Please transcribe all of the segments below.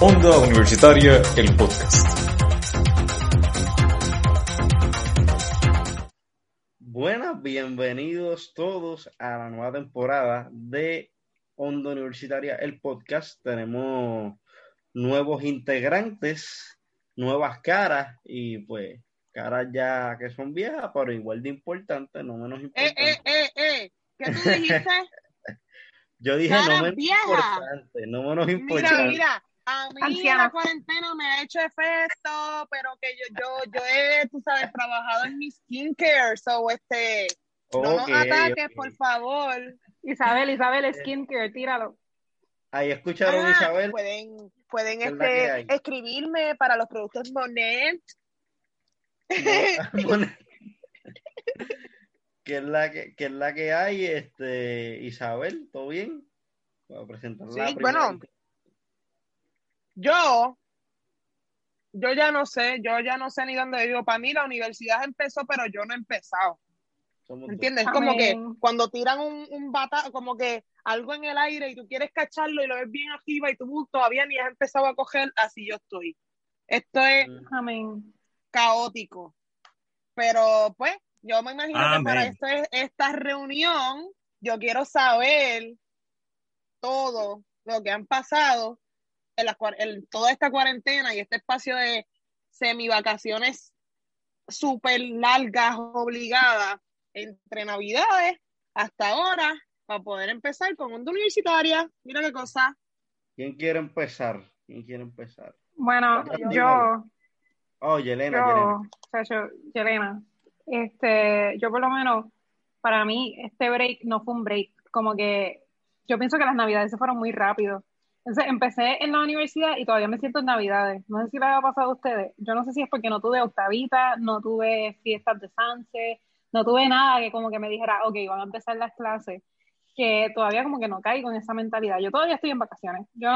Onda Universitaria, el podcast. Buenas, bienvenidos todos a la nueva temporada de Onda Universitaria, el podcast. Tenemos nuevos integrantes, nuevas caras y pues caras ya que son viejas, pero igual de importantes, no menos Eh, importantes. eh, eh, eh. ¿Qué tú dijiste? Yo dije no menos importante, no menos Mira, importante. mira, a mí Anciana. la cuarentena me ha hecho efecto, pero que yo, yo, yo he, tú sabes, trabajado en mi skincare, so este, no nos ataques, por favor. Isabel, Isabel, skincare, tíralo. Ahí escucharon Ah, Isabel. Pueden, pueden ¿Qué es la que este, escribirme para los productos Monet. No, ¿Qué es la que, qué es la que hay, este, Isabel? ¿Todo bien? Voy a presentar la Sí, primera. bueno. Yo, yo ya no sé, yo ya no sé ni dónde vivo. Para mí la universidad empezó, pero yo no he empezado. ¿Entiendes? Es como que cuando tiran un, un bata, como que algo en el aire y tú quieres cacharlo y lo ves bien arriba y tú todavía ni has empezado a coger, así yo estoy. Esto es Mm, Amén. caótico. Pero pues, yo me imagino que para esto, esta reunión, yo quiero saber todo lo que han pasado en, la, cuar- en toda esta cuarentena y este espacio de semivacaciones súper largas, obligadas, entre navidades hasta ahora, para poder empezar con onda universitaria. Mira qué cosa. ¿Quién quiere empezar? ¿Quién quiere empezar? Bueno, Bueno, yo, Oh, Yelena, yo, Yelena. o sea, yo, Yelena, este, yo por lo menos, para mí, este break no fue un break, como que yo pienso que las navidades se fueron muy rápido. Entonces, empecé en la universidad y todavía me siento en navidades. No sé si les ha pasado a ustedes. Yo no sé si es porque no tuve octavita, no tuve fiestas de Sanse, no tuve nada que como que me dijera, ok, van a empezar las clases, que todavía como que no caigo en esa mentalidad. Yo todavía estoy en vacaciones. Yo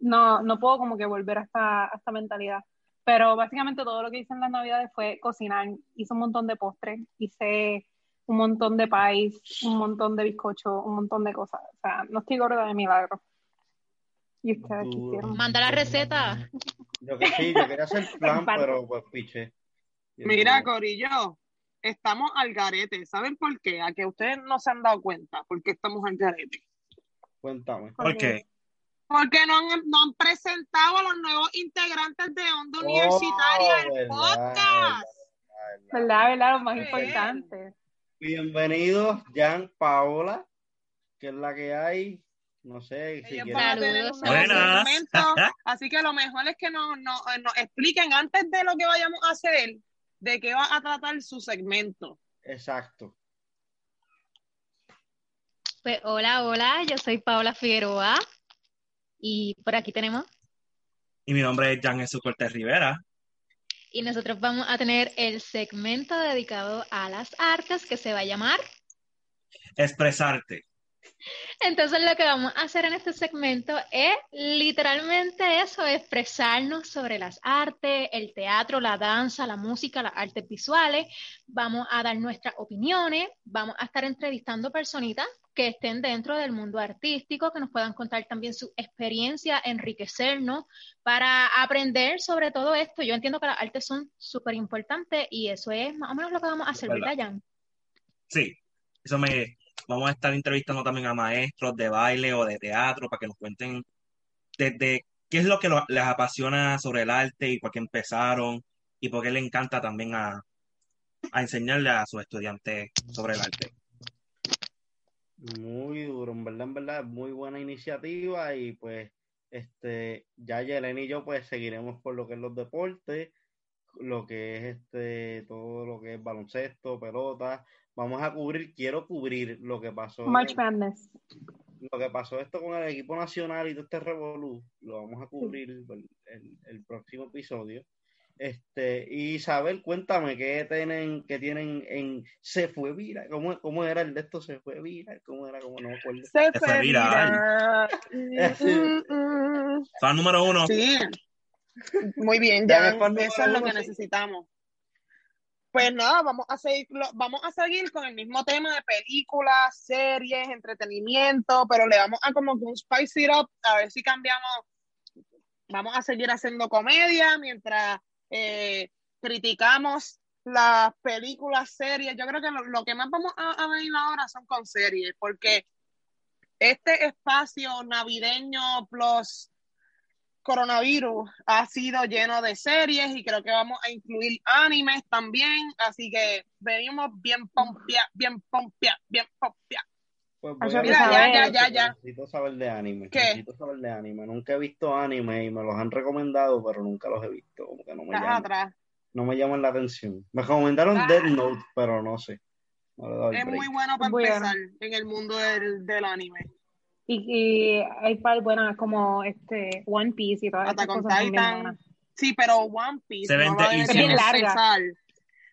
no, no, puedo como que volver a esta, a esta mentalidad. Pero básicamente todo lo que hice en las navidades fue cocinar. Hice un montón de postres, hice un montón de pies, un montón de bizcocho, un montón de cosas. O sea, no estoy gorda de milagro. ¿Y ustedes qué Duro. hicieron? Manda la receta. Yo que sí, yo quería hacer plan, pero pues piché. Mira, Corillo, estamos al garete. ¿Saben por qué? A que ustedes no se han dado cuenta por qué estamos al garete. Cuéntame. ¿Por qué? Porque no han, no han presentado a los nuevos integrantes de Onda Oh, Universitaria, el verdad, podcast. ¿Verdad, verdad? Lo más Sí. importante. Bienvenidos, Jan, Paola, que es la que hay. No sé si quieren. Saludos. Buenas. segmento, así que lo mejor es que nos, nos, nos expliquen antes de lo que vayamos a hacer, de qué va a tratar su segmento. Exacto. Pues hola, hola, yo soy Paola Figueroa y por aquí tenemos Y mi nombre es Jan Jesús Cortés Rivera. y nosotros vamos a tener el segmento dedicado a las artes que se va a llamar. Expresarte. Entonces lo que vamos a hacer en este segmento es literalmente eso, expresarnos sobre las artes, el teatro, la danza, la música, las artes visuales. Vamos a dar nuestras opiniones, vamos a estar entrevistando personitas que estén dentro del mundo artístico, que nos puedan contar también su experiencia, enriquecernos para aprender sobre todo esto. Yo entiendo que las artes son súper importantes y eso es más o menos lo que vamos a hacer, ¿Verdad? ¿verdad, Jan? Sí, eso me. Vamos a estar entrevistando también a maestros de baile o de teatro para que nos cuenten desde qué es lo que les apasiona sobre el arte y por qué empezaron y por qué les encanta también a, a enseñarle a sus estudiantes sobre el arte. Muy duro, en verdad, en verdad, muy buena iniciativa y pues este, ya Yelena y yo pues seguiremos por lo que es los deportes, lo que es este, todo lo que es baloncesto, pelota, vamos a cubrir, quiero cubrir lo que pasó, March Madness. lo que pasó esto con el equipo nacional y todo este revolú, lo vamos a cubrir el, el- el próximo episodio. Este, y Isabel, cuéntame qué tienen, qué tienen en Se fue viral, ¿cómo, cómo era el de esto? Se fue viral, ¿cómo era? ¿Cómo no me acuerdo? Se fue fue viral. Fan número uno. Sí, muy bien, Ya ya, eso es lo que sí. necesitamos. Pues nada, vamos a seguir, vamos a seguir con el mismo tema de películas, series, entretenimiento, pero le vamos a como un spice it up, a ver si cambiamos vamos a seguir haciendo comedia mientras eh, criticamos las películas, series. Yo creo que lo, lo que más vamos a, a venir ahora son con series, porque este espacio navideño plus coronavirus ha sido lleno de series y creo que vamos a incluir animes también, así que venimos bien pompia, bien pompia, bien pompia. Pues Ay, voy a mira, buscar ya, ya, porque ya, ya. Necesito saber de anime. ¿Qué? Necesito saber de anime. Nunca he visto anime y me los han recomendado, pero nunca los he visto. Como que no me llaman, atrás. no me llaman la atención. Me recomendaron Ah. Death Note, pero no sé. No Es break. muy bueno para Bueno. empezar en el mundo del, del anime. Y, y hay par buenas como este One Piece y todas Attack on cosas Titan. Sí, pero One Piece Se no vende la debes. Bien larga. empezar.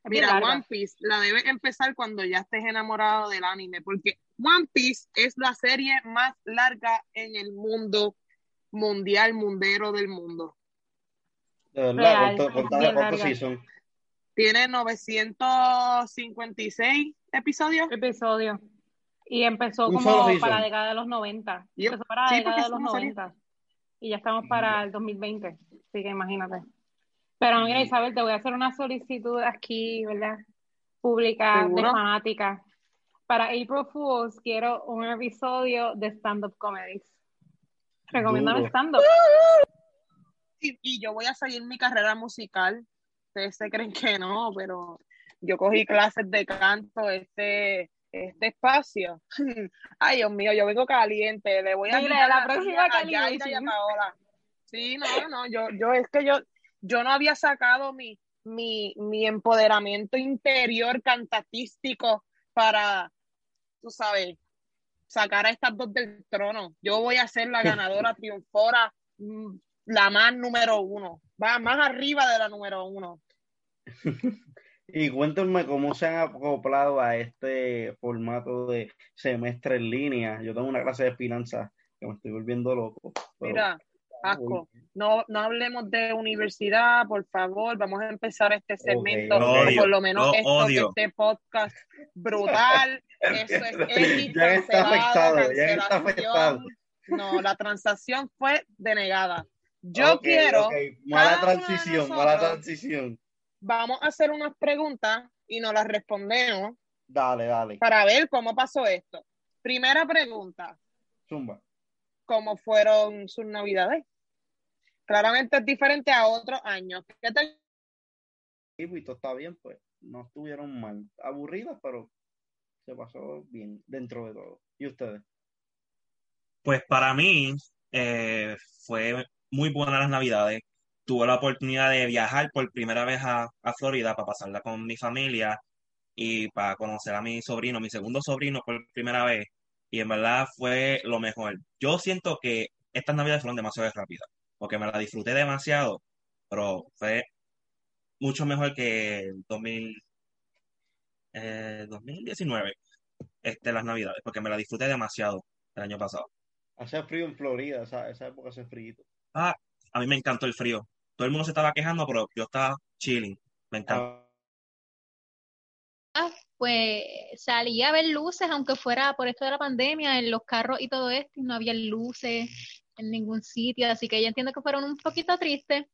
Mira, larga. One Piece la debes empezar cuando ya estés enamorado del anime, porque One Piece es la serie más larga en el mundo mundial, mundero del mundo. De verdad, Real, ¿cuánto- es cuántas- bien ¿cuántos season? Tiene 956 episodios. episodio. Y empezó Un como para la década de los 90. Yep. Empezó para la Sí, década de los una serie. 90. Y ya estamos para el 2020. Así que imagínate. Pero mira, Isabel, te voy a hacer una solicitud aquí, ¿verdad? Pública, de ¿Seguro? fanática. Para April Fools quiero un episodio de stand-up comedies. Recomiéndame stand-up. Y, y yo voy a seguir mi carrera musical. Ustedes se creen que no, pero yo cogí clases de canto este, este espacio. Ay, Dios mío, yo vengo caliente. Le voy a Mira, la la próxima silla a Cali Yaida y a Racing. Paola. Sí, no, no, yo, yo es que yo, yo no había sacado mi, mi, mi empoderamiento interior cantatístico para, tú sabes, sacar a estas dos del trono. Yo voy a ser la ganadora triunfora, mm, la más número uno, va más arriba de la número uno. Y cuéntenme cómo se han acoplado a este formato de semestre en línea. Yo tengo una clase de finanzas que me estoy volviendo loco. pero- Mira, asco, no, no hablemos de universidad, por favor, vamos a empar este segmento, o por lo menos esto, odio. este podcast brutal, eso es X, Ya está afectado, ya está afectado. No, la transacción fue denegada. Yo quiero, ok, Mala transición, mala transición. Vamos a hacer unas preguntas y nos las respondemos Dale, dale. para ver cómo pasó esto. Primera pregunta, Zumba. ¿cómo fueron sus navidades? Claramente es diferente a otros años. ¿Qué tal? Y pues, todo está bien, pues. No estuvieron mal. Aburridas, pero se pasó bien dentro de todo. ¿Y ustedes? Pues para mí eh, fue muy buena las Navidades. Tuve la oportunidad de viajar por primera vez a, a Florida para pasarla con mi familia y para conocer a mi sobrino, mi segundo sobrino por primera vez. Y en verdad fue lo mejor. Yo siento que estas Navidades fueron demasiado rápidas, porque me la disfruté demasiado, pero fue mucho mejor que el 2000, eh, 2019, este, las Navidades, porque me la disfruté demasiado el año pasado. Hace frío en Florida, esa, esa época hace frío. Ah, a mí me encantó el frío. Todo el mundo se estaba quejando, pero yo estaba chilling. Me. Ah, pues salí a ver luces, aunque fuera por esto de la pandemia, en los carros y todo esto, y no había luces en ningún sitio, así que yo entiendo que fueron un poquito tristes,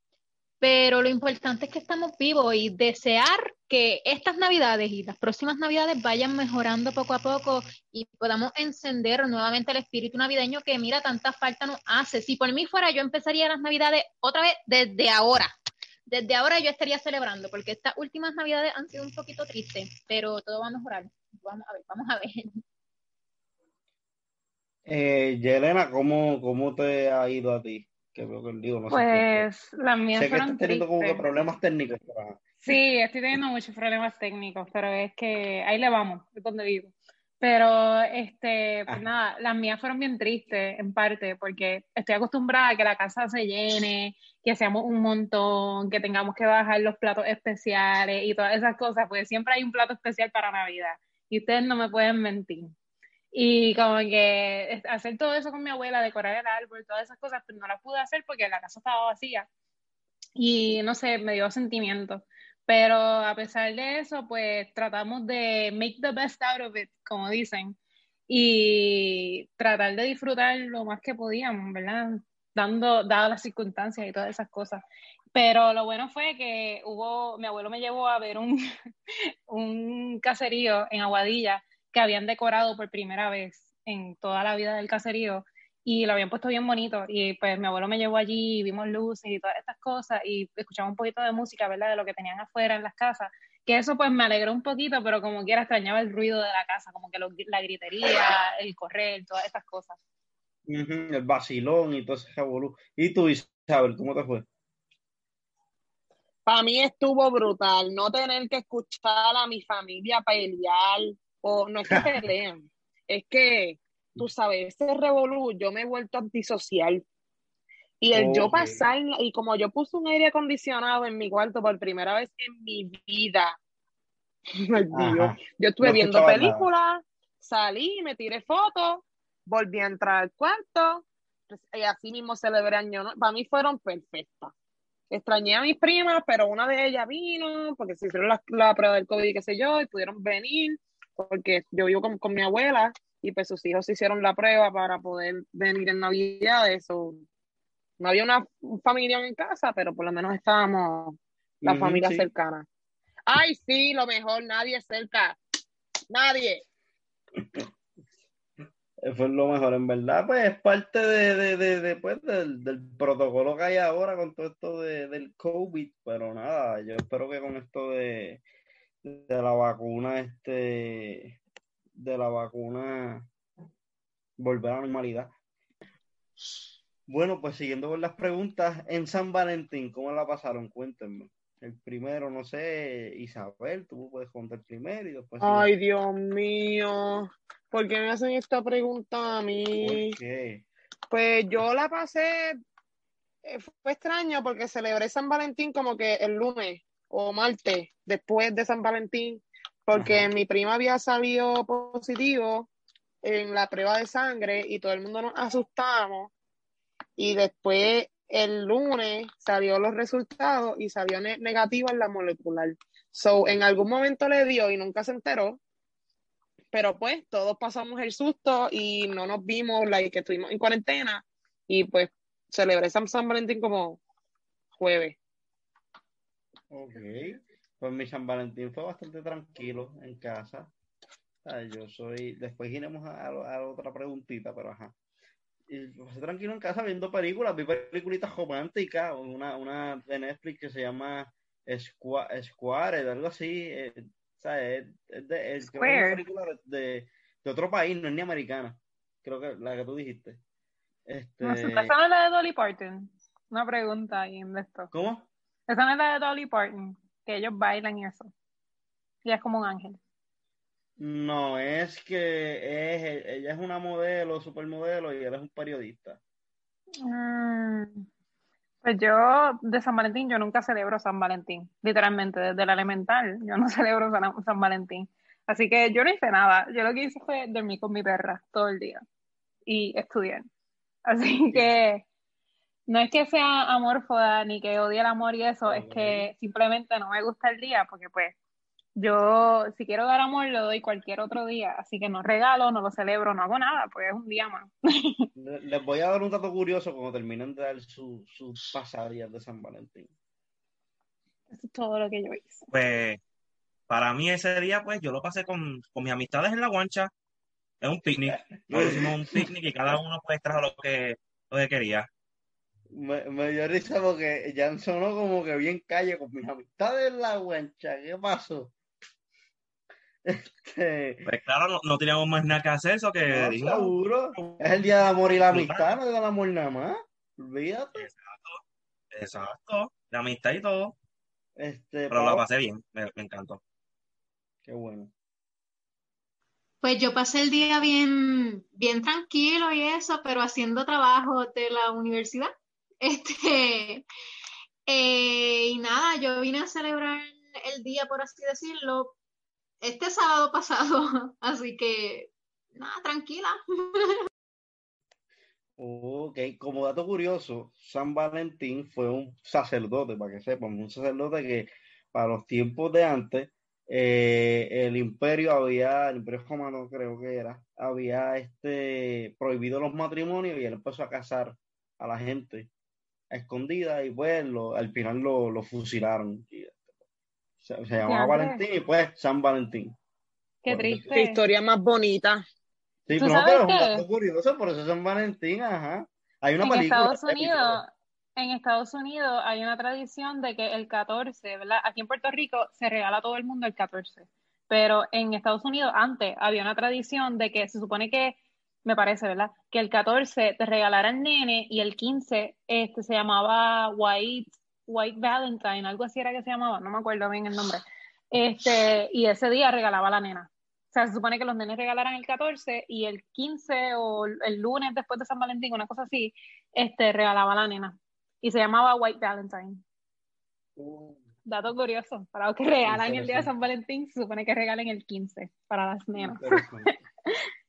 pero lo importante es que estamos vivos y desear que estas navidades y las próximas navidades vayan mejorando poco a poco y podamos encender nuevamente el espíritu navideño que mira tanta falta nos hace. Si por mí fuera, yo empezaría las navidades otra vez desde ahora desde ahora yo estaría celebrando, porque estas últimas navidades han sido un poquito tristes, pero todo va a mejorar. Vamos a ver, vamos a ver. Eh, Yelena, ¿cómo, ¿cómo te ha ido a ti? Que veo que digo, no sé. Pues las sé mías que fueron estás teniendo como que problemas técnicos. Sí, estoy teniendo muchos problemas técnicos, pero es que ahí le vamos, es donde vivo. Pero, este, pues nada, las mías fueron bien tristes, en parte, porque estoy acostumbrada a que la casa se llene, que seamos un montón, que tengamos que bajar los platos especiales y todas esas cosas, porque siempre hay un plato especial para Navidad, y ustedes no me pueden mentir. Y como que hacer todo eso con mi abuela, decorar el árbol, todas esas cosas, pues no las pude hacer porque la casa estaba vacía. Y no sé, me dio sentimiento. Pero a pesar de eso, pues tratamos de make the best out of it, como dicen, y tratar de disfrutar lo más que podíamos, ¿verdad? dando, dadas las circunstancias y todas esas cosas. Pero lo bueno fue que hubo, mi abuelo me llevó a ver un, un caserío en Aguadilla que habían decorado por primera vez en toda la vida del caserío y lo habían puesto bien bonito y pues mi abuelo me llevó allí y vimos luces y todas estas cosas y escuchamos un poquito de música, ¿verdad? De lo que tenían afuera en las casas, que eso pues me alegró un poquito, pero como quiera extrañaba el ruido de la casa, como que la gritería, el correr, todas estas cosas. el vacilón y todo ese revolú. ¿Y tú, Isabel, cómo te fue? Para mí estuvo brutal, no tener que escuchar a mi familia pelear, o no es que pelean, es que tú sabes, ese revolú, yo me he vuelto antisocial. Y el yo pasar, y como yo puse un aire acondicionado en mi cuarto por primera vez en mi vida, yo estuve viendo películas, salí, me tiré fotos, volví a entrar al cuarto, pues, y así mismo celebré año, para mí fueron perfectas. Extrañé a mis primas, pero una de ellas vino, porque se hicieron la, la prueba del COVID, qué sé yo, y pudieron venir, porque yo vivo con, con mi abuela, y pues sus hijos hicieron la prueba para poder venir en Navidad. Eso no había una familia en casa, pero por lo menos estábamos la familia cercana. Ay, sí, lo mejor, nadie cerca. Nadie. Fue lo mejor, en verdad, pues es parte de, de, de, pues, del, del, protocolo que hay ahora con todo esto del COVID, pero nada, yo espero que con esto de, de la vacuna, este, de la vacuna volver a la normalidad. Bueno, pues siguiendo con las preguntas, en San Valentín, ¿cómo la pasaron? Cuéntenme. El primero, no sé, Isabel, tú puedes contar primero y después. Ay, Dios mío, ¿por qué me hacen esta pregunta a mí? Pues yo la pasé, eh, fue extraño porque celebré San Valentín como que el lunes o martes, después de San Valentín, porque mi prima había salido positivo en la prueba de sangre y todo el mundo nos asustamos y después el lunes salió los resultados y salió negativo en la molecular. So, en algún momento le dio y nunca se enteró, pero pues todos pasamos el susto y no nos vimos, like, que estuvimos en cuarentena y pues celebré San, San Valentín como jueves. Ok. Pues mi San Valentín fue bastante tranquilo en casa. yo soy. Después iremos a, a, otra preguntita, pero ajá. Y pues, tranquilo en casa viendo películas. Vi peliculitas románticas. Una, una de Netflix que se llama Square, algo así. Eh, es, de, es una película de, de, otro país, no es ni americana. Creo que la que tú dijiste. Este... No, es la de Dolly Parton. Una pregunta ahí en esto. ¿Cómo? Esa no es la de Dolly Parton que ellos bailan y eso. Y es como un ángel. No, es que es, ella es una modelo, supermodelo, y él es un periodista. Mm, pues yo, de San Valentín, yo nunca celebro San Valentín, literalmente, desde la elemental, yo no celebro San, Valentín. Así que yo no hice nada, yo lo que hice fue dormir con mi perra todo el día y estudiar. Así que no es que sea amorfoda ni que odie el amor y eso, es que simplemente no me gusta el día porque pues yo si quiero dar amor lo doy cualquier otro día, así que no regalo, no lo celebro, no hago nada, pues es un día más. Les voy a dar un dato curioso cuando terminen de dar sus su pasadías de San Valentín. Eso es todo lo que yo hice. Pues para mí ese día pues yo lo pasé con, con mis amistades en la guancha, es un picnic, nos hicimos un picnic y cada uno pues trajo lo que, lo que quería me, me, dio risa porque ya sonó como que bien calle con mis amistades en la guancha. ¿Qué pasó? Este... Pues claro, no, teníamos más nada que hacer, eso que no, seguro. Es el día de amor y la amistad, no es del amor nada más. Olvídate. Exacto. Exacto. La amistad y todo. Este, Pero lo pasé bien, me, me encantó. Qué bueno. Pues yo pasé el día bien, bien tranquilo y eso, pero haciendo trabajo de la universidad. Este, eh, y nada, yo vine a celebrar el día, por así decirlo, este sábado pasado, así que nada, tranquila. Ok, como dato curioso, San Valentín fue un sacerdote, para que sepan, un sacerdote que para los tiempos de antes, eh, el imperio había, el imperio romano creo que era, había este prohibido los matrimonios y él empezó a casar a la gente a escondida y pues lo, al final lo, lo fusilaron. Y, se, se llamaba. Valentín y pues San Valentín. Qué Por eso- triste. Qué historia más bonita. Sí, ¿Tú pero, no, sabes pero es un qué? dato curioso, por eso San Valentín, ajá. Hay una en película. Estados. Unidos, en Estados Unidos hay una tradición de que el 14, ¿verdad? Aquí en Puerto Rico se regala a todo el mundo el 14, pero en Estados Unidos antes había una tradición de que se supone que, me parece, ¿verdad? Que el 14 te regalaran nene y el 15 este, se llamaba White, White Valentine, algo así era que se llamaba, no me acuerdo bien el nombre. Este, y ese día regalaba a la nena. O sea, se supone que los nenes regalaran el 14 y el 15 o el lunes después de San Valentín, una cosa así, este, regalaba a la nena. Y se llamaba White Valentine. Uh, Dato curioso, para los que regalan el día de. San Valentín, se supone que regalen el 15 para las nenas.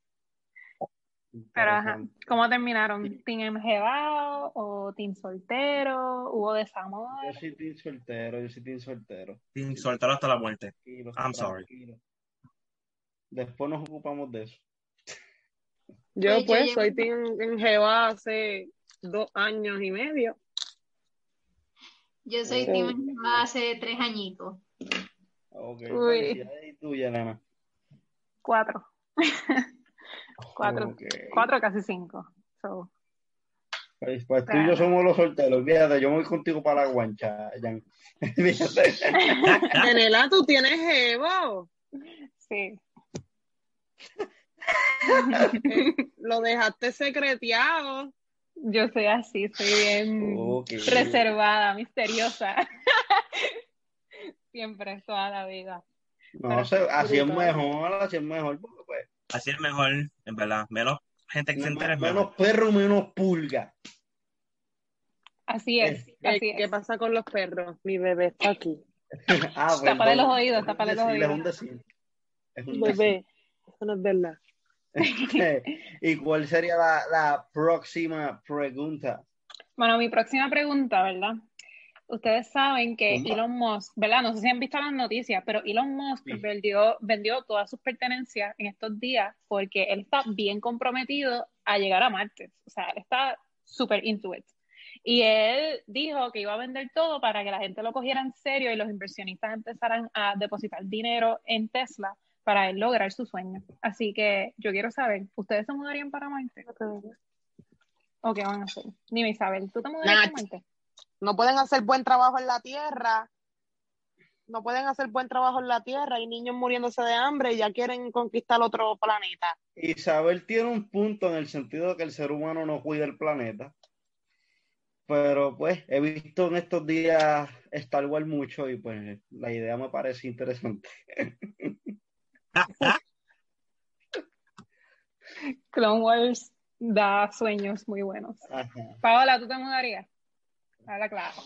Pero ajá. ¿cómo terminaron? ¿Team enjebado o team soltero? ¿Hubo desamor? Yo soy team soltero, yo soy team soltero. Sin soltarlo hasta la muerte. Tranquilo, I'm sorry. tranquilo. Después nos ocupamos de eso. Yo Pues yo soy team en Jehová hace dos años y medio. Yo soy. Team Jehová hace tres añitos. Ok, Uy. ¿Y tú, Yelena? Cuatro. Cuatro. Cuatro, casi cinco. So, Pues, pues tú y yo somos los solteros. Olvídate, yo voy contigo para la guancha, Jan. Fíjate. Tenela, tú tienes Jevo. sí. Lo dejaste secreteado. Yo soy así, soy bien reservada, misteriosa. Siempre, toda la vida. No sé, así es mejor, así es mejor. porque, pues, Así es mejor, en verdad. Menos gente que se entere menos mejor. perro, menos pulga. Así es, Eh, así ¿Qué es. pasa con los perros? Mi bebé está aquí. Ah, Tápale perdón. los oídos, tápale los Es oídos. un decir. Es un Bebé, eso no es verdad. ¿Y cuál sería la, la próxima pregunta? Bueno, mi próxima pregunta, ¿verdad? Ustedes saben que. Elon Musk, ¿verdad? No sé si han visto las noticias, pero Elon Musk Sí. vendió, vendió todas sus pertenencias en estos días porque él está bien comprometido a llegar a Marte. O sea, él está súper into it. Y él dijo que iba a vender todo para que la gente lo cogiera en serio y los inversionistas empezaran a depositar dinero en Tesla para él lograr su sueño. Así que yo quiero saber, ¿ustedes se mudarían para Marte? ¿O qué van a hacer? Dime, Isabel, ¿tú te mudarías para Marte? No pueden hacer buen trabajo en la tierra. No pueden hacer buen trabajo en la tierra. Hay niños muriéndose de hambre y ya quieren conquistar otro planeta. Isabel tiene un punto en el sentido de que el ser humano no cuida el planeta. Pero pues he visto en estos días Star Wars mucho y pues la idea me parece interesante. Clone Wars da sueños muy buenos. Ajá. Paola, ¿tú te mudarías? Claro.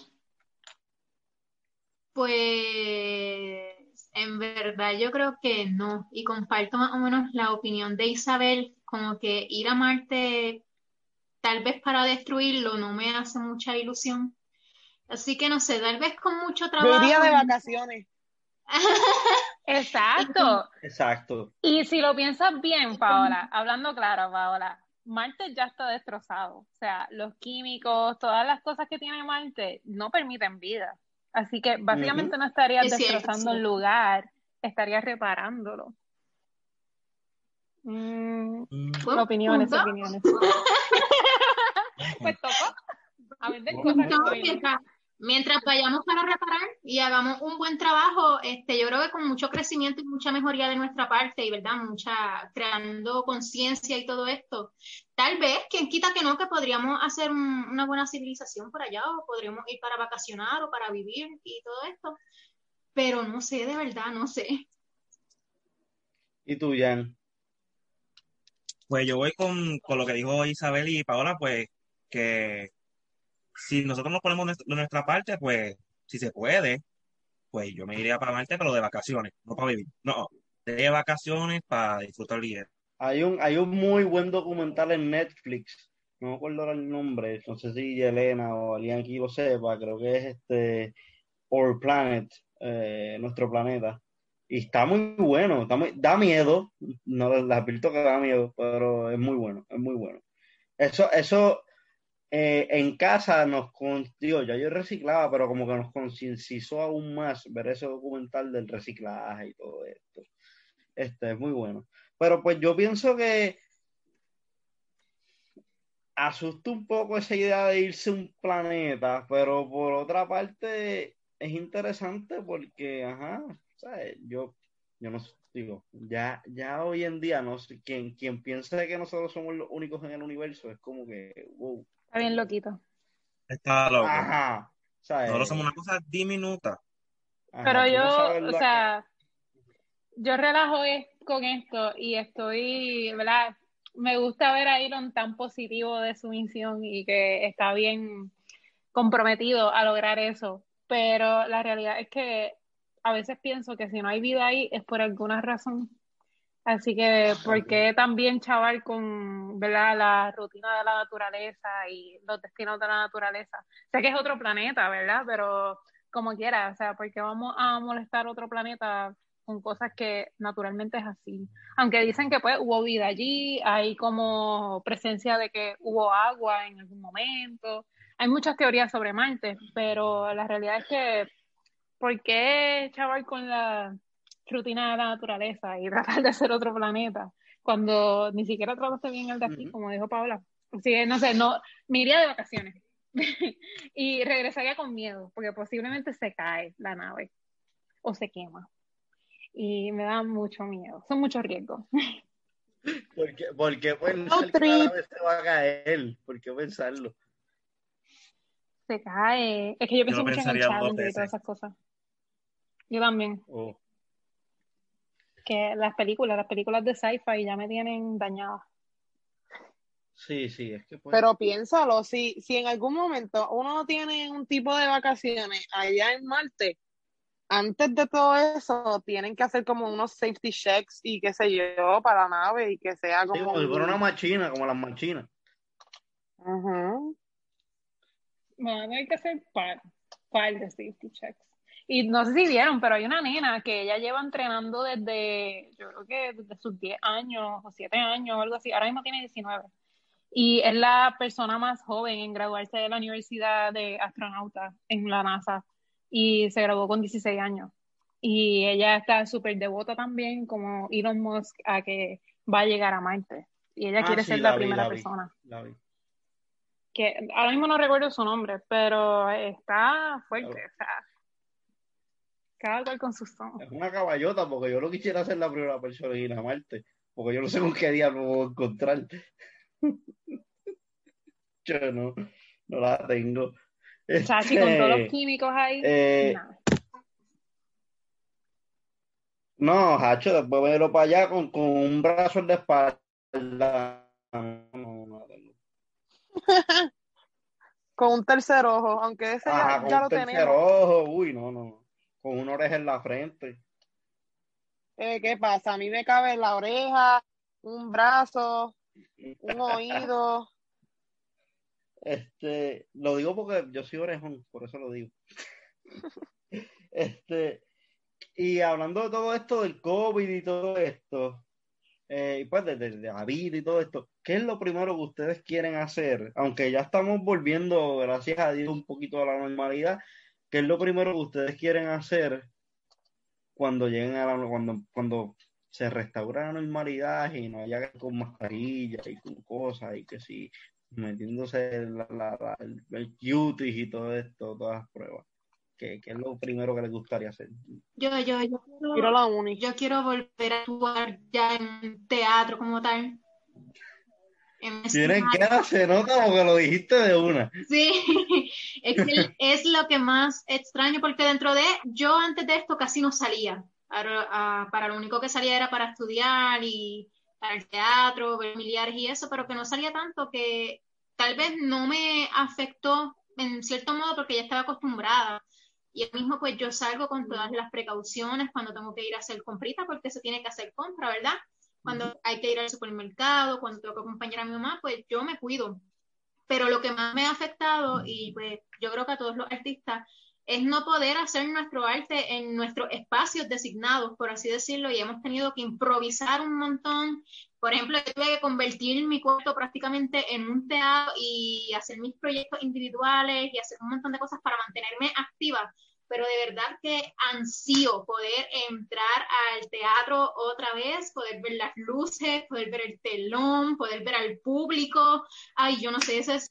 Pues en verdad yo creo que no. Y comparto más o menos la opinión de Isabel, como que ir a Marte tal vez para destruirlo no me hace mucha ilusión. Así que no sé, tal vez con mucho Yo trabajo. iría de vacaciones. Exacto. Exacto. Y si lo piensas bien, Paola, hablando claro, Paola, Marte ya está destrozado. O sea, los químicos, todas las cosas que tiene Marte no permiten vida. Así que básicamente no estarías Es cierto, destrozando sí. el lugar, estarías reparándolo. Mm, opiniones, punto. opiniones. Pues tocó. A ver, de cosas No, mientras, vayamos para reparar y hagamos un buen trabajo, este, yo creo que con mucho crecimiento y mucha mejoría de nuestra parte y verdad, mucha creando conciencia y todo esto, tal vez, quien quita que no, que podríamos hacer un- una buena civilización por allá o podríamos ir para vacacionar o para vivir y todo esto, pero no sé, de verdad, no sé. ¿Y tú, Jan? Pues yo voy con, con lo que dijo Isabel y Paola, pues que si nosotros nos ponemos de nuestra parte, pues si se puede, pues yo me iría para Marte, pero de vacaciones, no para vivir. No, de vacaciones para disfrutar día. Hay un, hay un muy buen documental en Netflix, no me acuerdo el nombre, no sé si Yelena o alguien aquí lo sepa, creo que es este Our Planet, eh, nuestro planeta. Y está muy bueno, está muy- da miedo, no les advierto que da miedo, pero es muy bueno, es muy bueno. Eso, eso, eh, en casa nos digo, ya yo reciclaba, pero como que nos concienció aún más ver ese documental del reciclaje y todo esto. Este es muy bueno. Pero pues yo pienso que asusta un poco esa idea de irse a un planeta, pero por otra parte es interesante porque, ajá, ¿sabes? Yo, yo no digo, ya, ya hoy en día, no quien, quien piensa que nosotros somos los únicos en el universo es como que, wow. Está bien loquito. Está loco. Ajá. ¿sabes? Nosotros somos una cosa diminuta. Ajá, Pero yo, o sea, yo relajo es- con esto y estoy, ¿verdad? Me gusta ver a Elon tan positivo de su misión y que está bien comprometido a lograr eso. Pero la realidad es que a veces pienso que si no hay vida ahí es por alguna razón. Así que, ¿por qué también chaval con, ¿verdad? la rutina de la naturaleza y los destinos de la naturaleza? Sé que es otro planeta, ¿verdad? Pero como quiera, o sea, ¿por qué vamos a molestar otro planeta con cosas que naturalmente es así? Aunque dicen que pues hubo vida allí, hay como presencia de que hubo agua en algún momento. Hay muchas teorías sobre Marte, pero la realidad es que, ¿por qué chaval con la rutina de la naturaleza y tratar de ser otro planeta cuando ni siquiera trataste bien el de aquí, como dijo Paula? Así que, no sé, no, me iría de vacaciones y regresaría con miedo, porque posiblemente se cae la nave o se quema. Y me da mucho miedo, son muchos riesgos. ¿Por qué, por qué pensar No, que la trip. nave se va a caer? ¿Por qué pensarlo? Se cae. Es que yo pienso lo mucho en el challenge y todas esas cosas. Yo también. Oh. Que las películas, las películas de sci-fi ya me tienen dañada. Sí, sí, es que pues, Pero piénsalo, si, si en algún momento uno tiene un tipo de vacaciones allá en Marte, antes de todo eso, tienen que hacer como unos safety checks y qué sé yo, para la nave y que sea sí, como... fuera un- una machina, como las machinas. Ujú. Van a tener que hacer par, par de safety checks. Y no sé si vieron, pero hay una nena que ella lleva entrenando desde, yo creo que desde sus 10 años o 7 años o algo así. Ahora mismo tiene 19. Y es la persona más joven en graduarse de la Universidad de Astronauta en la NASA. Y se graduó con 16 años. Y ella está súper devota también, como Elon Musk, a que va a llegar a Marte. Y ella Ah, quiere sí, ser la la vi, primera la vi. persona La vi. que ahora mismo no recuerdo su nombre, pero está fuerte, o sea, cada cual con sus. Es una caballota porque yo no quisiera ser la primera persona en ir a Marte, porque yo no sé con qué día lo voy a encontrar. yo no, no la tengo. Chachi, con todos los Este, químicos ahí, eh, nada. No, Hacho, después verlo para allá con, con un brazo en la espalda. No, no, no la tengo. Con un tercer ojo, aunque ese ya, con ya un lo tercer tenemos. ojo, uy, no, no. Con una oreja en la frente. Eh, ¿qué pasa? A mí me cabe la oreja, un brazo, un oído. Este, lo digo porque yo soy orejón, por eso lo digo. Este, y hablando de todo esto del COVID y todo esto, eh, y pues de, de- de la vida y todo esto, ¿qué es lo primero que ustedes quieren hacer? Aunque ya estamos volviendo, gracias a Dios, un poquito a la normalidad, ¿qué es lo primero que ustedes quieren hacer cuando lleguen a la, cuando, cuando se restaura la normalidad y no haya que con mascarillas y con cosas y que si metiéndose la, la, la- el, el cutis y todo esto, todas las pruebas. ¿Qué, qué es lo primero que les gustaría hacer? Yo, yo, yo quiero, la uni. yo quiero volver a actuar ya en teatro como tal. En Tienen que escenario. se nota porque lo dijiste de una. Sí, es, que es lo que más extraño porque dentro de, yo antes de esto casi no salía. Para, ah, para lo único que salía era para estudiar y para el teatro, ver familiares y eso, pero que no salía tanto que tal vez no me afectó en cierto modo porque ya estaba acostumbrada. Y ahora mismo pues yo salgo con todas las precauciones cuando tengo que ir a hacer comprita porque se tiene que hacer compra, ¿verdad? Cuando hay que ir al supermercado, cuando tengo que acompañar a mi mamá, pues yo me cuido. Pero lo que más me ha afectado, y pues yo creo que a todos los artistas, es no poder hacer nuestro arte en nuestros espacios designados, por así decirlo, y hemos tenido que improvisar un montón. Por ejemplo, yo tuve que convertir mi cuarto prácticamente en un teatro y hacer mis proyectos individuales y hacer un montón de cosas para mantenerme activa, pero de verdad que ansío poder entrar al teatro otra vez, poder ver las luces, poder ver el telón, poder ver al público. Ay, yo no sé, eso es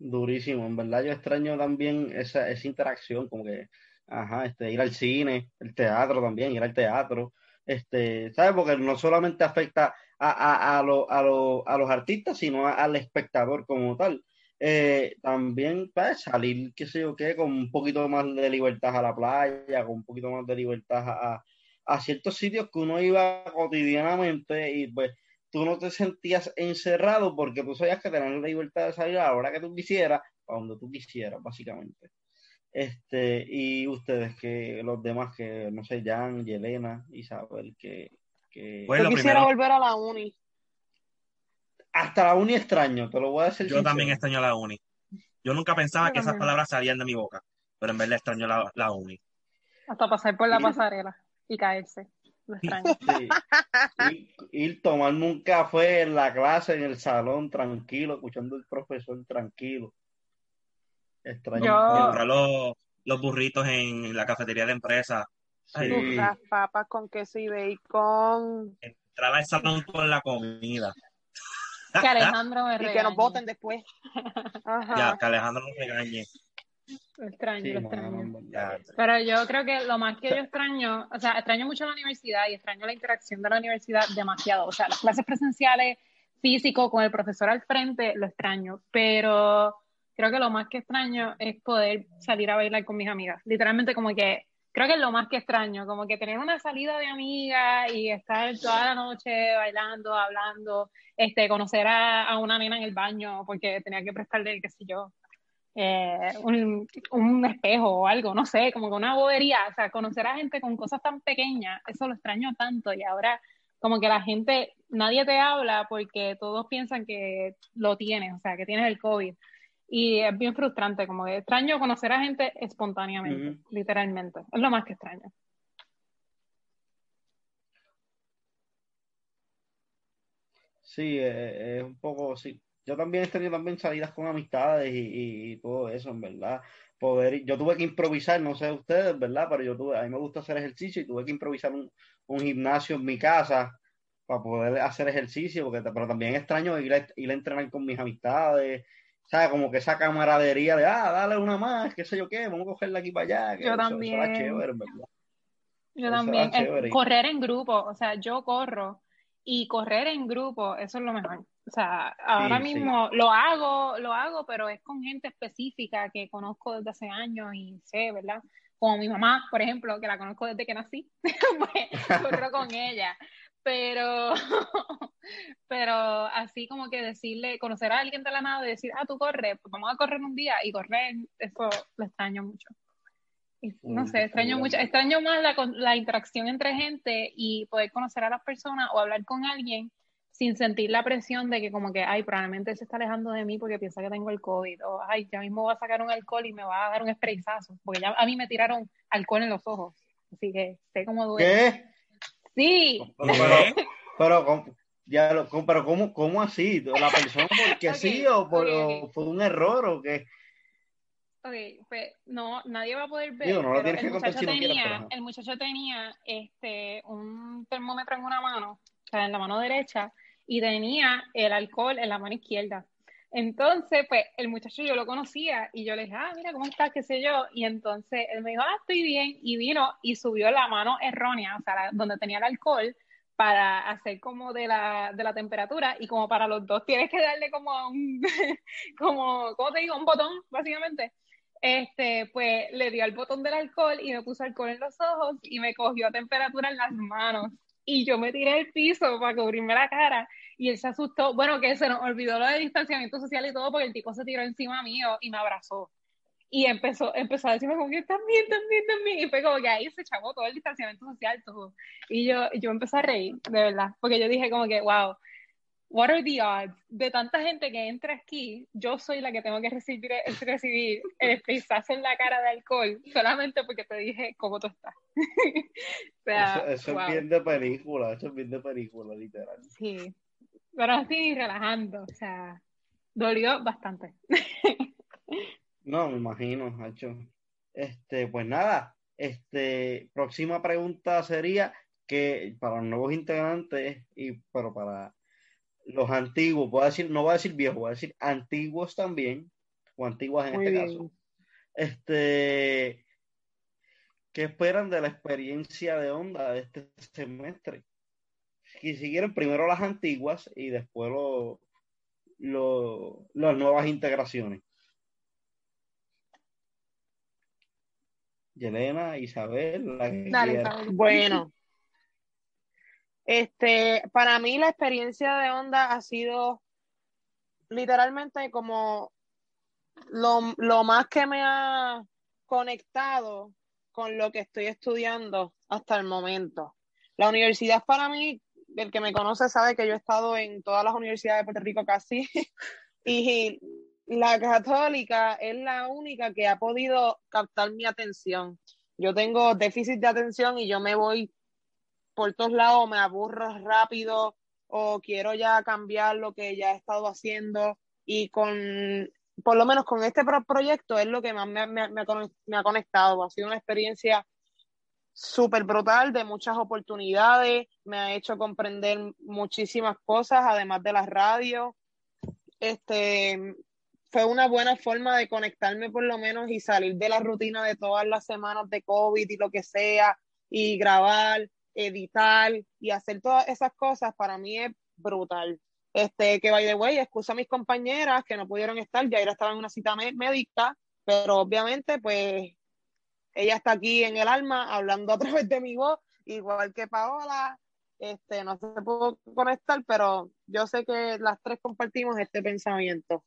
Durísimo, en verdad yo extraño también esa, esa interacción, como que, ajá, este, ir al cine, el teatro también, ir al teatro, este, ¿sabes? Porque no solamente afecta a, a, a, lo, a, lo, a los artistas, sino al espectador como tal. Eh, también pues, salir, qué sé yo qué, con un poquito más de libertad a la playa, con un poquito más de libertad a, a ciertos sitios que uno iba cotidianamente y pues tú no te sentías encerrado porque tú sabías que tenías la libertad de salir a la hora que tú quisieras, a donde tú quisieras, básicamente. Este, y ustedes, que los demás, que no sé, Jan, Yelena, Isabel, que. que... Bueno, yo quisiera volver a la uni. Hasta la uni extraño, te lo voy a decir. Yo sincero. también extraño la uni. Yo nunca pensaba yo que esas palabras salían de mi boca, pero en verdad extraño la, la uni. Hasta pasar por la pasarela y caerse. Lo extraño. Sí. Ir, ir, tomarme un café en la clase, en el salón, tranquilo, escuchando al profesor tranquilo. Extraño. Yo... Comprar los, los, burritos en la cafetería de empresa. Sí. Las papas con queso y bacon. Entrar al salón con la comida. Que Alejandro me regañe. Y que nos voten después. Ajá. Ya, que Alejandro nos regañe. Lo extraño, sí, lo extraño. Pero yo creo que lo más que yo extraño, o sea, extraño mucho la universidad y extraño la interacción de la universidad demasiado. O sea, las clases presenciales, físico, con el profesor al frente, lo extraño. Pero creo que lo más que extraño es poder salir a bailar con mis amigas. Literalmente como que, creo que es lo más que extraño, como que tener una salida de amigas y estar toda la noche bailando, hablando, este, conocer a, a una nena en el baño porque tenía que prestarle, qué sé yo, eh, un, un, espejo o algo, no sé, como que una bobería, o sea, conocer a gente con cosas tan pequeñas, eso lo extraño tanto y ahora como que la gente, nadie te habla porque todos piensan que lo tienes, o sea, que tienes el COVID. Y es bien frustrante, como que extraño conocer a gente espontáneamente, literalmente. Es lo más que extraño. Sí, es un poco, sí, yo también he tenido también salidas con amistades y, y, y, todo eso, en verdad. Poder, yo tuve que improvisar, no sé ustedes, ¿verdad? Pero yo tuve, a mí me gusta hacer ejercicio y tuve que improvisar un, un gimnasio en mi casa para poder hacer ejercicio, porque, pero también extraño ir a, ir a entrenar con mis amistades, ¿sabes? Como que esa camaradería de, ah, dale una más, qué sé yo qué, vamos a cogerla aquí para allá. Que yo eso, también. Eso chévere, ¿verdad? Yo eso también. El, correr en grupo, o sea, yo corro y correr en grupo, eso es lo mejor. O sea, ahora sí, mismo sí. lo hago, lo hago, pero es con gente específica que conozco desde hace años y sé, ¿verdad? Como mi mamá, por ejemplo, que la conozco desde que nací, pues corro con ella. Pero, pero así como que decirle, conocer a alguien de la nada y decir, ah, tú corres, pues vamos a correr un día y correr, eso lo extraño mucho. Y, no sé, extraño mucho, extraño más la, la interacción entre gente y poder conocer a las personas o hablar con alguien sin sentir la presión de que como que, ay, probablemente se está alejando de mí porque piensa que tengo el COVID, o ay, ya mismo va a sacar un alcohol y me va a dar un sprayazo, porque ya a mí me tiraron alcohol en los ojos, así que sé cómo duele. ¿Qué? Sí. Pero, pero, pero, ya lo, pero ¿cómo, ¿cómo así? ¿La persona porque okay, sí o, por, okay. o fue un error o qué? Ok, pues no, nadie va a poder ver. Digo, no lo pero el, muchacho si tenía, quieres, el muchacho tenía este, un termómetro en una mano, o sea, en la mano derecha, y tenía el alcohol en la mano izquierda. Entonces, pues, el muchacho yo lo conocía y yo le dije, ah, mira, ¿cómo estás? ¿Qué sé yo? Y entonces él me dijo, ah, estoy bien. Y vino y subió la mano errónea, o sea, donde tenía el alcohol, para hacer como de la, de la temperatura y como para los dos tienes que darle como un, como, ¿cómo te digo? Un botón, básicamente. Este, pues le dio al botón del alcohol y me puso alcohol en los ojos y me cogió a temperatura en las manos y yo me tiré al piso para cubrirme la cara y él se asustó, bueno, que se nos olvidó lo de distanciamiento social y todo porque el tipo se tiró encima mío y me abrazó. Y empezó, empezó a decirme como que también, también, también, y fue como que ahí se chavó todo el distanciamiento social, todo, y yo, yo empecé a reír, de verdad, porque yo dije como que, wow, what are the odds de tanta gente que entra aquí, yo soy la que tengo que recibir, recibir el frisazo en la cara de alcohol solamente porque te dije cómo tú estás. o sea, eso, es bien de película, eso es bien de película, literal. Sí, pero así relajando, o sea, dolió bastante. no, me imagino, Hacho. Este, pues nada, este, próxima pregunta sería que para los nuevos integrantes, y pero para los antiguos, voy a decir, no voy a decir viejos, voy a decir antiguos también, o antiguas en este caso. Este, ¿qué esperan de la experiencia de onda de este semestre? Si siguieron primero las antiguas y después lo, las nuevas integraciones. Yelena, Isabel, la Isabel. Bueno, este, para mí la experiencia de onda ha sido literalmente como lo, más que me ha conectado con lo que estoy estudiando hasta el momento. La universidad para mí, el que me conoce sabe que yo he estado en todas las universidades de Puerto Rico casi, y la católica es la única que ha podido captar mi atención. Yo tengo déficit de atención y yo me voy por todos lados me aburro rápido o quiero ya cambiar lo que ya he estado haciendo y con, por lo menos con este proyecto es lo que más me, ha conectado. Ha sido una experiencia súper brutal, de muchas oportunidades, me ha hecho comprender muchísimas cosas, además de la radio. Este, fue una buena forma de conectarme por lo menos y salir de la rutina de todas las semanas de COVID y lo que sea, y grabar editar y hacer todas esas cosas para mí es brutal. Este, que by the way, excusa a mis compañeras que no pudieron estar, ya estaba en una cita médica, pero obviamente pues ella está aquí en el alma hablando a través de mi voz, igual que Paola, este, no se pudo conectar, pero yo sé que las tres compartimos este pensamiento.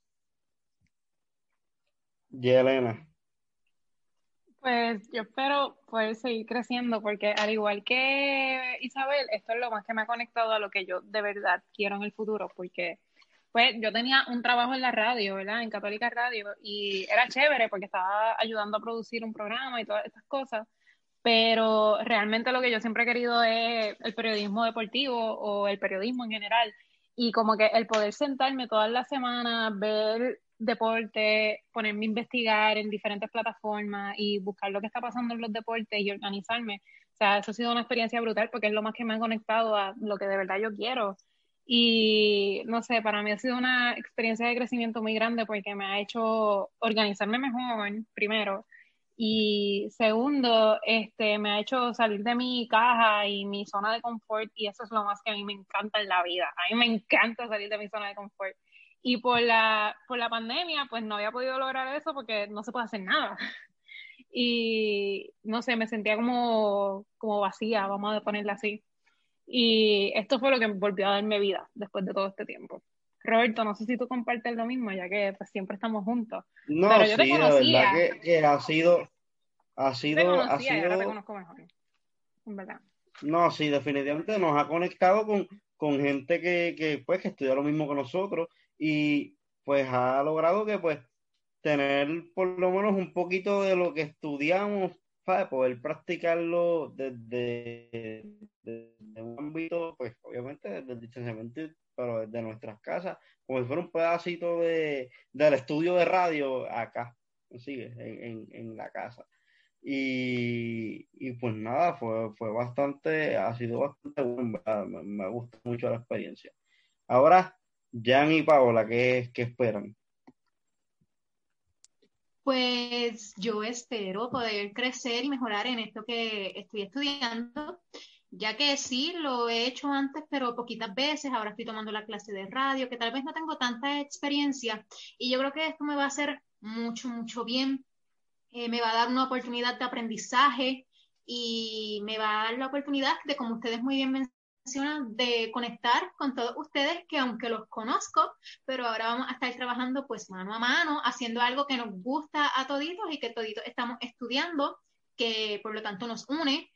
Y Elena. Pues yo espero poder seguir creciendo porque al igual que Isabel, esto es lo más que me ha conectado a lo que yo de verdad quiero en el futuro porque pues yo tenía un trabajo en la radio, ¿verdad? En Católica Radio y era chévere porque estaba ayudando a producir un programa y todas estas cosas, pero realmente lo que yo siempre he querido es el periodismo deportivo o el periodismo en general y como que el poder sentarme todas las semanas, ver deporte, ponerme a investigar en diferentes plataformas y buscar lo que está pasando en los deportes y organizarme. O sea, eso ha sido una experiencia brutal porque es lo más que me ha conectado a lo que de verdad yo quiero. Y no sé, para mí ha sido una experiencia de crecimiento muy grande porque me ha hecho organizarme mejor, primero. Y segundo, este, me ha hecho salir de mi caja y mi zona de confort y eso es lo más que a mí me encanta en la vida. A mí me encanta salir de mi zona de confort. Y por la, por la pandemia, pues no había podido lograr eso porque no se puede hacer nada. Y no sé, me sentía como, como vacía, vamos a ponerla así. Y esto fue lo que volvió a darme vida después de todo este tiempo. Roberto, no sé si tú compartes lo mismo, ya que pues, siempre estamos juntos. No, Pero yo te conocía. que, ha sido, ha sido, ha sido... ahora te conozco mejor. En verdad. No, sí, definitivamente nos ha conectado con, con gente que, que, pues, que estudia lo mismo que nosotros y pues ha logrado que pues tener por lo menos un poquito de lo que estudiamos para poder practicarlo desde, un ámbito, pues obviamente desde el distanciamiento, pero desde nuestras casas, como si fuera un pedacito de, del estudio de radio acá, sigue, en, en, la casa. Y, y, pues nada, fue, fue bastante, ha sido bastante bueno, me, me gusta mucho la experiencia. Ahora, Jan y Paola, ¿qué, qué esperan? Pues yo espero poder crecer y mejorar en esto que estoy estudiando, ya que sí, lo he hecho antes, pero poquitas veces. Ahora estoy tomando la clase de radio, que tal vez no tengo tanta experiencia. Y yo creo que esto me va a hacer mucho, mucho bien. Eh, me va a dar una oportunidad de aprendizaje y me va a dar la oportunidad de, como ustedes muy bien de conectar con todos ustedes que aunque los conozco, pero ahora vamos a estar trabajando pues mano a mano, haciendo algo que nos gusta a toditos y que toditos estamos estudiando, que por lo tanto nos une.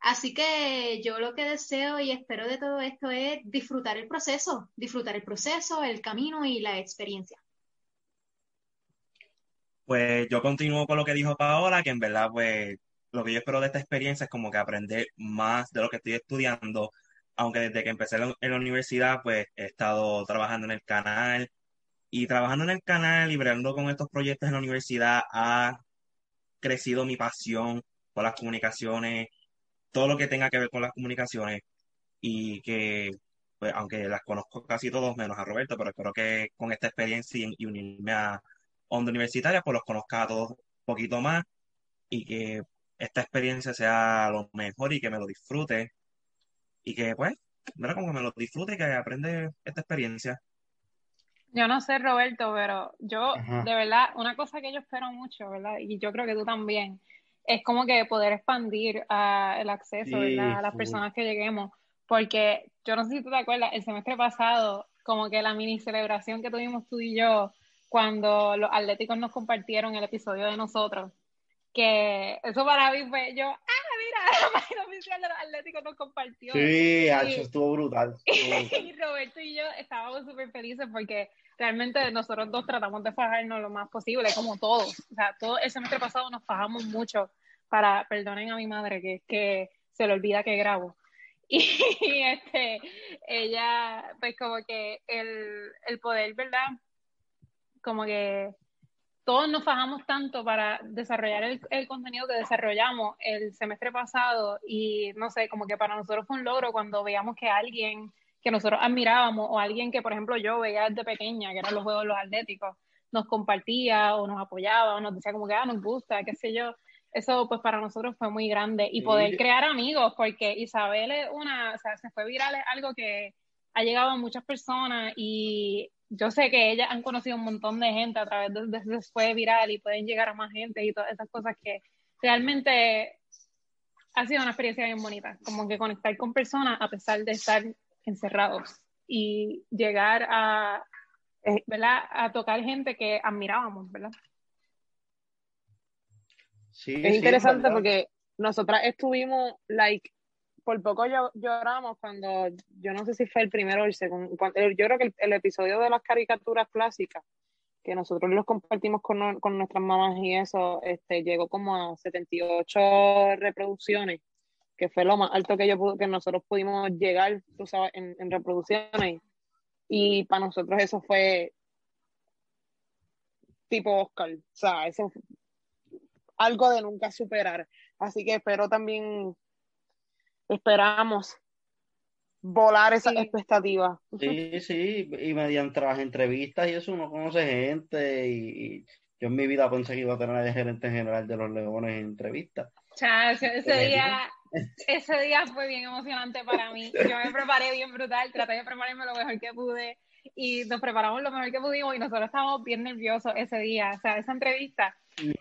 Así que yo lo que deseo y espero de todo esto es disfrutar el proceso, disfrutar el proceso, el camino y la experiencia. Pues yo continúo con lo que dijo Paola, que en verdad, pues lo que yo espero de esta experiencia es como que aprender más de lo que estoy estudiando, aunque desde que empecé en la universidad, pues he estado trabajando en el canal y trabajando en el canal y bregando con estos proyectos en la universidad ha crecido mi pasión por las comunicaciones, todo lo que tenga que ver con las comunicaciones y que, pues, aunque las conozco casi todos menos a Roberto, pero espero que con esta experiencia y, unirme a Onda Universitaria, pues los conozca a todos un poquito más y que esta experiencia sea lo mejor y que me lo disfrute y que, pues, ¿verdad? Como que me lo disfrute y que aprende esta experiencia. Yo no sé, Roberto, pero yo, de verdad, una cosa que yo espero mucho, ¿verdad? Y yo creo que tú también, es como que poder expandir uh, el acceso, ¿verdad? A las personas que lleguemos. Porque yo no sé si tú te acuerdas, el semestre pasado, como que la mini celebración que tuvimos tú y yo, cuando los atléticos nos compartieron el episodio de nosotros, que eso para mí fue yo, ah, de los Atléticos nos compartió. Sí, eso estuvo brutal. y Roberto y yo estábamos súper felices porque realmente nosotros dos tratamos de fajarnos lo más posible, como todos. O sea, todo el semestre pasado nos fajamos mucho para, perdonen a mi madre que es que se le olvida que grabo. Y este, ella, pues como que el, el poder, ¿verdad? Como que todos nos fajamos tanto para desarrollar el, contenido que desarrollamos el semestre pasado y no sé, como que para nosotros fue un logro cuando veíamos que alguien que nosotros admirábamos o alguien que, por ejemplo, yo veía desde pequeña, que eran los Juegos los Atléticos, nos compartía o nos apoyaba o nos decía como que, ah, nos gusta, qué sé yo. Eso pues para nosotros fue muy grande y poder crear amigos porque Isabel es una, o sea, se fue viral, es algo que ha llegado a muchas personas y yo sé que ellas han conocido un montón de gente a través de, de fue viral y pueden llegar a más gente y todas esas cosas que realmente ha sido una experiencia bien bonita, como que conectar con personas a pesar de estar encerrados y llegar a, eh, ¿verdad? a tocar gente que admirábamos, ¿verdad? Sí, es interesante porque nosotras estuvimos, like, por poco lloramos cuando, yo no sé si fue el primero o el segundo, yo creo que el, episodio de las caricaturas clásicas, que nosotros los compartimos con, con, nuestras mamás y eso, este, llegó como a 78 reproducciones, que fue lo más alto que, yo, que nosotros pudimos llegar, tú sabes, en, en reproducciones. Y para nosotros eso fue tipo Oscar, o sea, eso fue algo de nunca superar. Así que espero también esperamos volar esa expectativa. Sí, sí, y mediante las entrevistas y eso uno conoce gente y, yo en mi vida pensé que iba a tener el gerente general de los Leones en entrevistas. ese día, ese día fue bien emocionante para mí. Yo me preparé bien brutal, traté de prepararme lo mejor que pude y nos preparamos lo mejor que pudimos y nosotros estábamos bien nerviosos ese día, o sea, esa entrevista.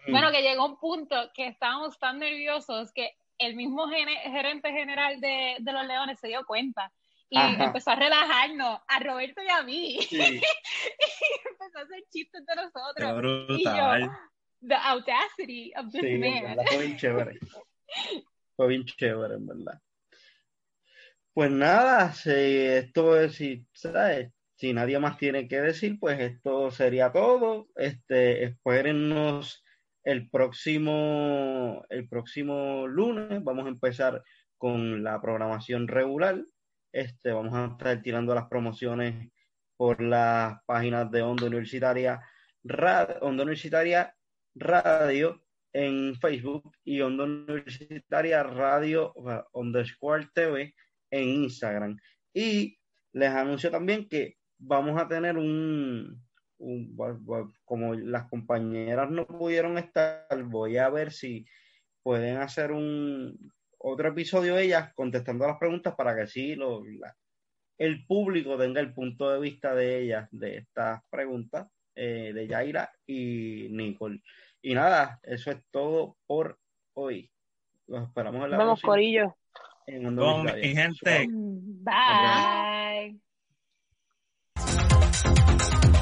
Bueno, que llegó un punto que estábamos tan nerviosos que el mismo gerente general de, de, los Leones se dio cuenta y empezó a relajarnos a Roberto y a mí. y empezó a hacer chistes de nosotros. Y yo, the audacity of this sí, man. fue bien chévere. fue bien chévere, en verdad. Pues nada, si esto es, si, ¿sabes? si nadie más tiene que decir, pues esto sería todo. Este, espérennos el próximo, el próximo lunes vamos a empezar con la programación regular. Este, vamos a estar tirando las promociones por las páginas de Onda Universitaria, Radio, Onda Universitaria Radio en Facebook y Onda Universitaria Radio underscore TV en Instagram. Y les anuncio también que vamos a tener un, como las compañeras no pudieron estar, voy a ver si pueden hacer un otro episodio ellas contestando las preguntas para que sí lo, el público tenga el punto de vista de ellas de estas preguntas eh, de Yaira y Nicole. Y nada, eso es todo por hoy. Los esperamos en la Vamos, Corillo. En gente. Bye.